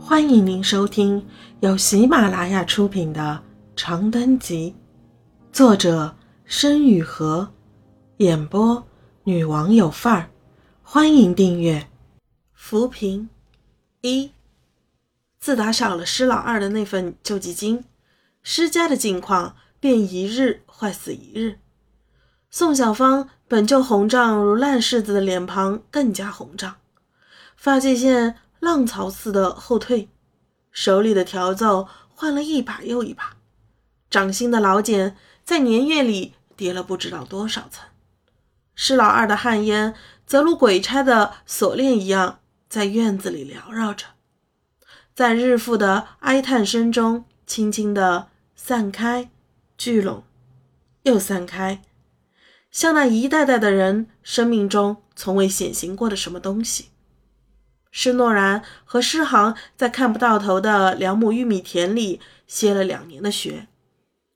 欢迎您收听由喜马拉雅出品的《长灯集》，作者申雨禾，演播女王有范儿。欢迎订阅。扶贫一，自打少了施老二的那份救济金，施家的境况便一日坏死一日。宋小芳本就红胀如烂柿子的脸庞更加红胀，发际线。浪潮似的后退，手里的条奏换了一把又一把，掌心的老茧在年月里叠了不知道多少层。施老二的旱烟则如鬼差的锁链一样在院子里缭绕着，在日复的哀叹声中，轻轻地散开、聚拢，又散开，像那一代代的人生命中从未显形过的什么东西。施诺然和施航在看不到头的两亩玉米田里歇了两年的学，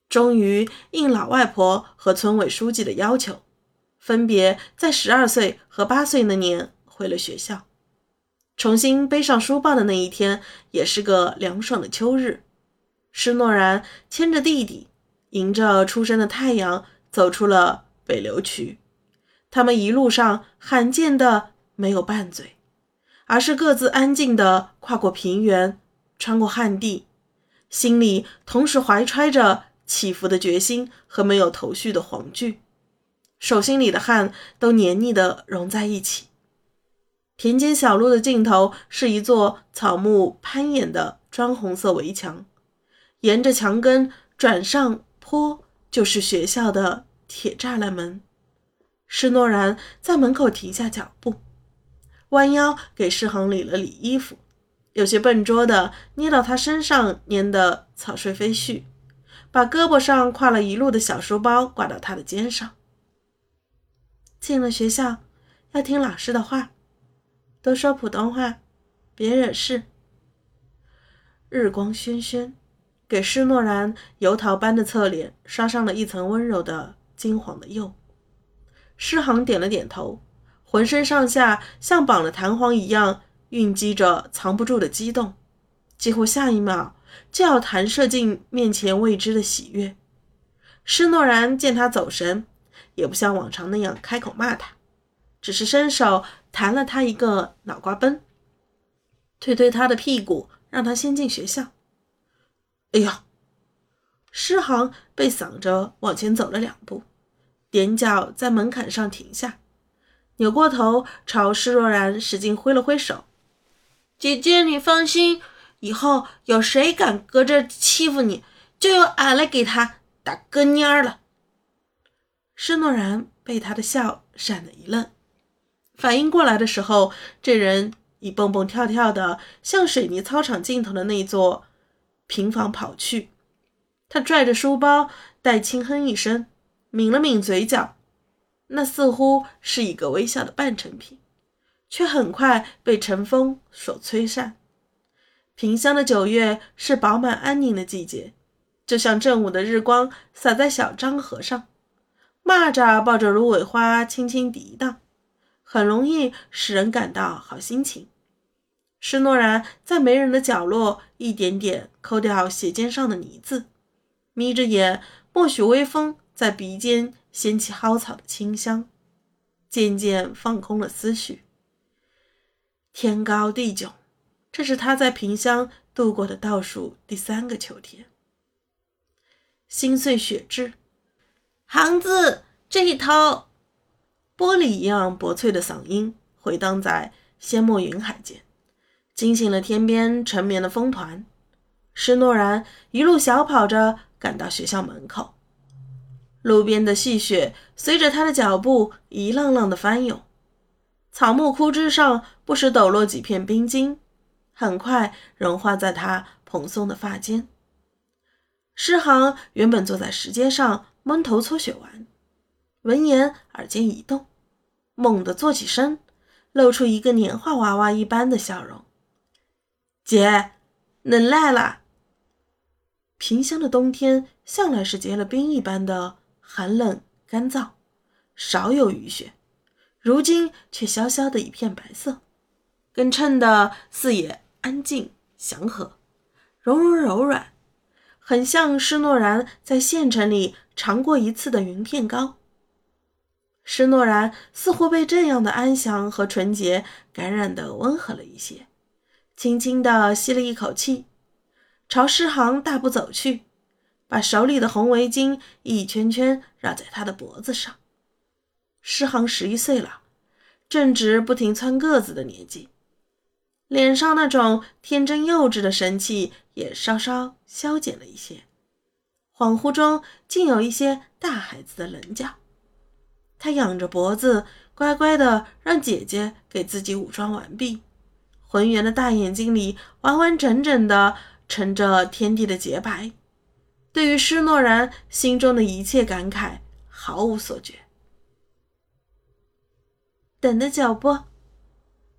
终于应老外婆和村委书记的要求，分别在十二岁和八岁那年回了学校。重新背上书包的那一天，也是个凉爽的秋日。施诺然牵着弟弟，迎着初升的太阳，走出了北流渠。他们一路上罕见的没有拌嘴。而是各自安静地跨过平原，穿过旱地，心里同时怀揣着起伏的决心和没有头绪的惶惧，手心里的汗都黏腻地融在一起。田间小路的尽头是一座草木攀岩的砖红色围墙，沿着墙根转上坡就是学校的铁栅栏门。施诺然在门口停下脚步。弯腰给世恒理了理衣服，有些笨拙的捏到他身上粘的草穗飞絮，把胳膊上挎了一路的小书包挂到他的肩上。进了学校要听老师的话，多说普通话，别惹事。日光轩轩，给施诺然油桃般的侧脸刷上了一层温柔的金黄的釉。施航点了点头。浑身上下像绑了弹簧一样蕴积着藏不住的激动，几乎下一秒就要弹射进面前未知的喜悦。施诺然见他走神，也不像往常那样开口骂他，只是伸手弹了他一个脑瓜崩，推推他的屁股，让他先进学校。哎呀！施航被搡着往前走了两步，踮脚在门槛上停下。扭过头朝施若然使劲挥了挥手：“姐姐，你放心，以后有谁敢搁这欺负你，就由俺来给他打个蔫儿了。”施诺然被他的笑闪了一愣，反应过来的时候，这人已蹦蹦跳跳的向水泥操场尽头的那座平房跑去。他拽着书包，带轻哼一声，抿了抿嘴角。那似乎是一个微笑的半成品，却很快被晨风所吹散。萍乡的九月是饱满安宁的季节，就像正午的日光洒在小漳河上，蚂蚱抱着芦苇花轻轻涤荡，很容易使人感到好心情。施诺然在没人的角落一点点抠掉鞋尖上的泥渍，眯着眼，默许微风在鼻尖。掀起蒿草的清香，渐渐放空了思绪。天高地迥，这是他在萍乡度过的倒数第三个秋天。心碎血至，行子这一头，玻璃一样薄脆的嗓音回荡在仙墨云海间，惊醒了天边沉眠的风团。施诺然一路小跑着赶到学校门口。路边的细雪随着他的脚步一浪浪的翻涌，草木枯枝上不时抖落几片冰晶，很快融化在他蓬松的发间。诗行原本坐在石阶上闷头搓雪玩，闻言耳尖一动，猛地坐起身，露出一个年画娃娃一般的笑容：“姐，恁来了。”萍乡的冬天向来是结了冰一般的。寒冷干燥，少有雨雪，如今却萧萧的一片白色，更衬得四野安静祥和，柔柔柔软，很像施诺然在县城里尝过一次的云片糕。施诺然似乎被这样的安详和纯洁感染的温和了一些，轻轻地吸了一口气，朝诗行大步走去，把手里的红围巾一圈圈绕在他的脖子上。诗航十一岁了，正值不停蹿个子的年纪。脸上那种天真幼稚的神气也稍稍消减了一些，恍惚中竟有一些大孩子的棱角。他仰着脖子，乖乖的让姐姐给自己武装完毕，浑圆的大眼睛里完完整整的盛着天地的洁白，对于施诺然心中的一切感慨毫无所觉。等的脚步，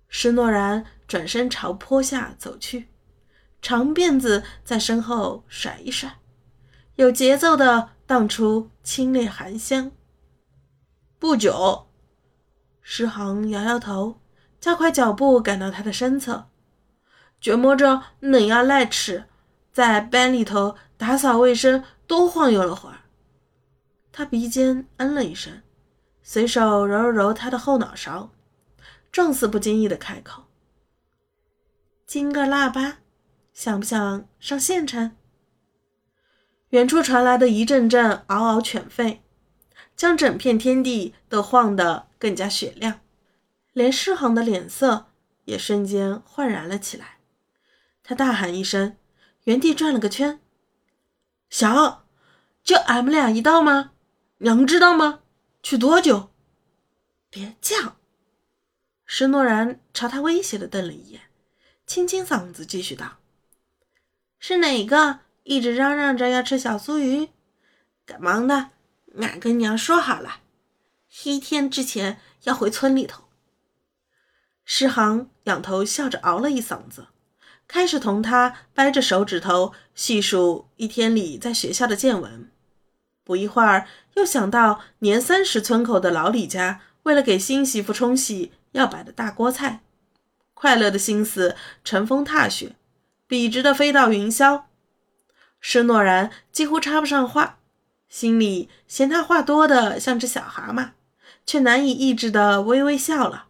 施诺然。转身朝坡下走去，长辫子在身后甩一甩，有节奏的荡出清冽寒香。不久，诗航摇摇头，加快脚步赶到他的身侧，觉摸着冷呀赖齿，在班里头打扫卫生，多晃悠了会儿。他鼻尖嗯了一声，随手揉了揉他的后脑勺，状似不经意的开口。金个腊八，想不想上县城？远处传来的一阵阵嗷嗷犬吠，将整片天地都晃得更加雪亮，连世航的脸色也瞬间焕然了起来。他大喊一声，原地转了个圈：“小，就俺们俩一道吗？娘知道吗？去多久？”别犟！施诺然朝他威胁的瞪了一眼。清清嗓子，继续道：“是哪个一直嚷嚷着要吃小酥鱼？赶忙的，俺跟娘说好了，一天之前要回村里头。”诗航仰头笑着嗷了一嗓子，开始同他掰着手指头细数一天里在学校的见闻。不一会儿，又想到年三十村口的老李家为了给新媳妇冲喜要摆的大锅菜。快乐的心思乘风踏雪，笔直的飞到云霄。施诺然几乎插不上话，心里嫌他话多的像只小蛤蟆，却难以抑制的微微笑了。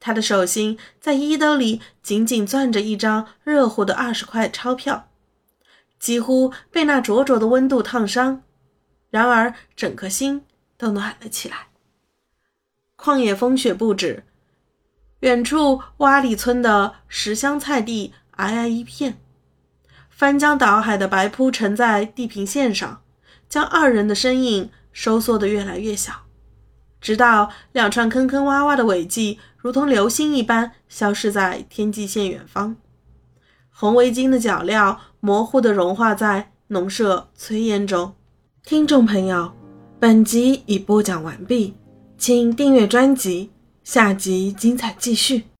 他的手心在衣兜里紧紧攥着一张热乎的二十块钞票，几乎被那灼灼的温度烫伤，然而整颗心都暖了起来。旷野风雪不止。远处洼里村的十香菜地皑皑一片，翻江倒海的白铺沉在地平线上，将二人的身影收缩得越来越小，直到两串坑坑洼洼的尾迹如同流星一般消失在天际线远方。红围巾的脚镣模糊地融化在农舍炊烟中。听众朋友，本集已播讲完毕，请订阅专辑。下集精彩继续。